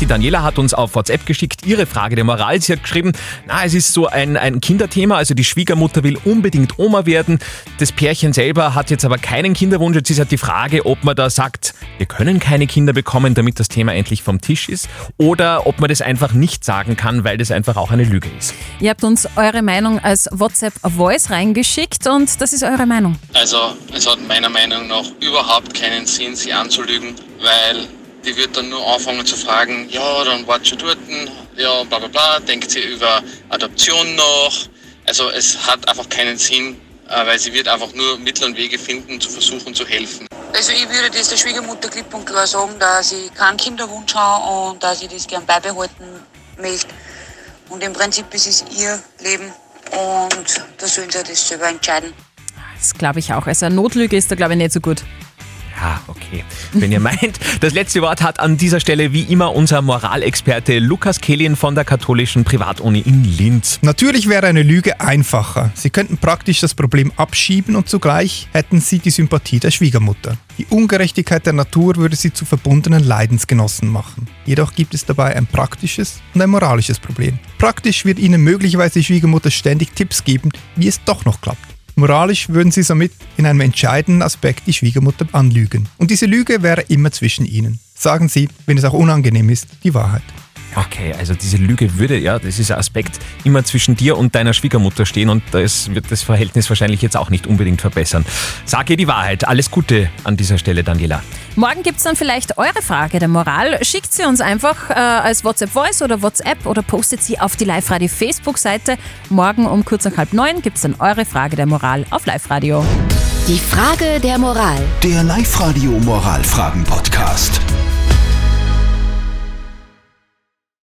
Die Daniela hat uns auf WhatsApp geschickt ihre Frage der Moral. Sie hat geschrieben, na, es ist so ein, ein Kinderthema, also die Schwiegermutter will unbedingt Oma werden. Das Pärchen selber hat jetzt aber keinen Kinderwunsch. Jetzt ist halt die Frage, ob man da sagt, wir können keine Kinder bekommen, damit das Thema endlich vom Tisch ist, oder ob man das einfach nicht sagen kann, weil das einfach auch eine Lüge ist. Ihr habt uns eure Meinung als WhatsApp-Voice reingeschickt und das ist eure Meinung. Also es hat meiner Meinung nach überhaupt keinen Sinn, sie anzulügen, weil die wird dann nur anfangen zu fragen, ja, dann wart schon dort, ja, bla bla bla, denkt sie über Adoption nach. Also es hat einfach keinen Sinn, äh, weil sie wird einfach nur Mittel und Wege finden, zu versuchen zu helfen. Also ich würde das der Schwiegermutter klipp und klar sagen, dass ich keinen Kinderwunsch habe und dass ich das gern beibehalten möchte. Und im Prinzip ist es ihr Leben und da sollen sie das selber entscheiden. Das glaube ich auch. Also eine Notlüge ist da glaube ich nicht so gut. Okay. Wenn ihr meint, das letzte Wort hat an dieser Stelle wie immer unser Moralexperte Lukas Kehlin von der katholischen Privatuni in Linz. Natürlich wäre eine Lüge einfacher. Sie könnten praktisch das Problem abschieben und zugleich hätten Sie die Sympathie der Schwiegermutter. Die Ungerechtigkeit der Natur würde Sie zu verbundenen Leidensgenossen machen. Jedoch gibt es dabei ein praktisches und ein moralisches Problem. Praktisch wird Ihnen möglicherweise die Schwiegermutter ständig Tipps geben, wie es doch noch klappt. Moralisch würden sie somit in einem entscheidenden Aspekt die Schwiegermutter anlügen. Und diese Lüge wäre immer zwischen ihnen. Sagen Sie, wenn es auch unangenehm ist, die Wahrheit. Okay, also diese Lüge würde, ja, das ist ein Aspekt, immer zwischen dir und deiner Schwiegermutter stehen und das wird das Verhältnis wahrscheinlich jetzt auch nicht unbedingt verbessern. Sag ihr die Wahrheit. Alles Gute an dieser Stelle, Daniela. Morgen gibt es dann vielleicht eure Frage der Moral. Schickt sie uns einfach äh, als WhatsApp-Voice oder WhatsApp oder postet sie auf die Live-Radio Facebook-Seite. Morgen um kurz nach halb neun gibt es dann eure Frage der Moral auf Live-Radio. Die Frage der Moral. Der Live-Radio Moralfragen-Podcast.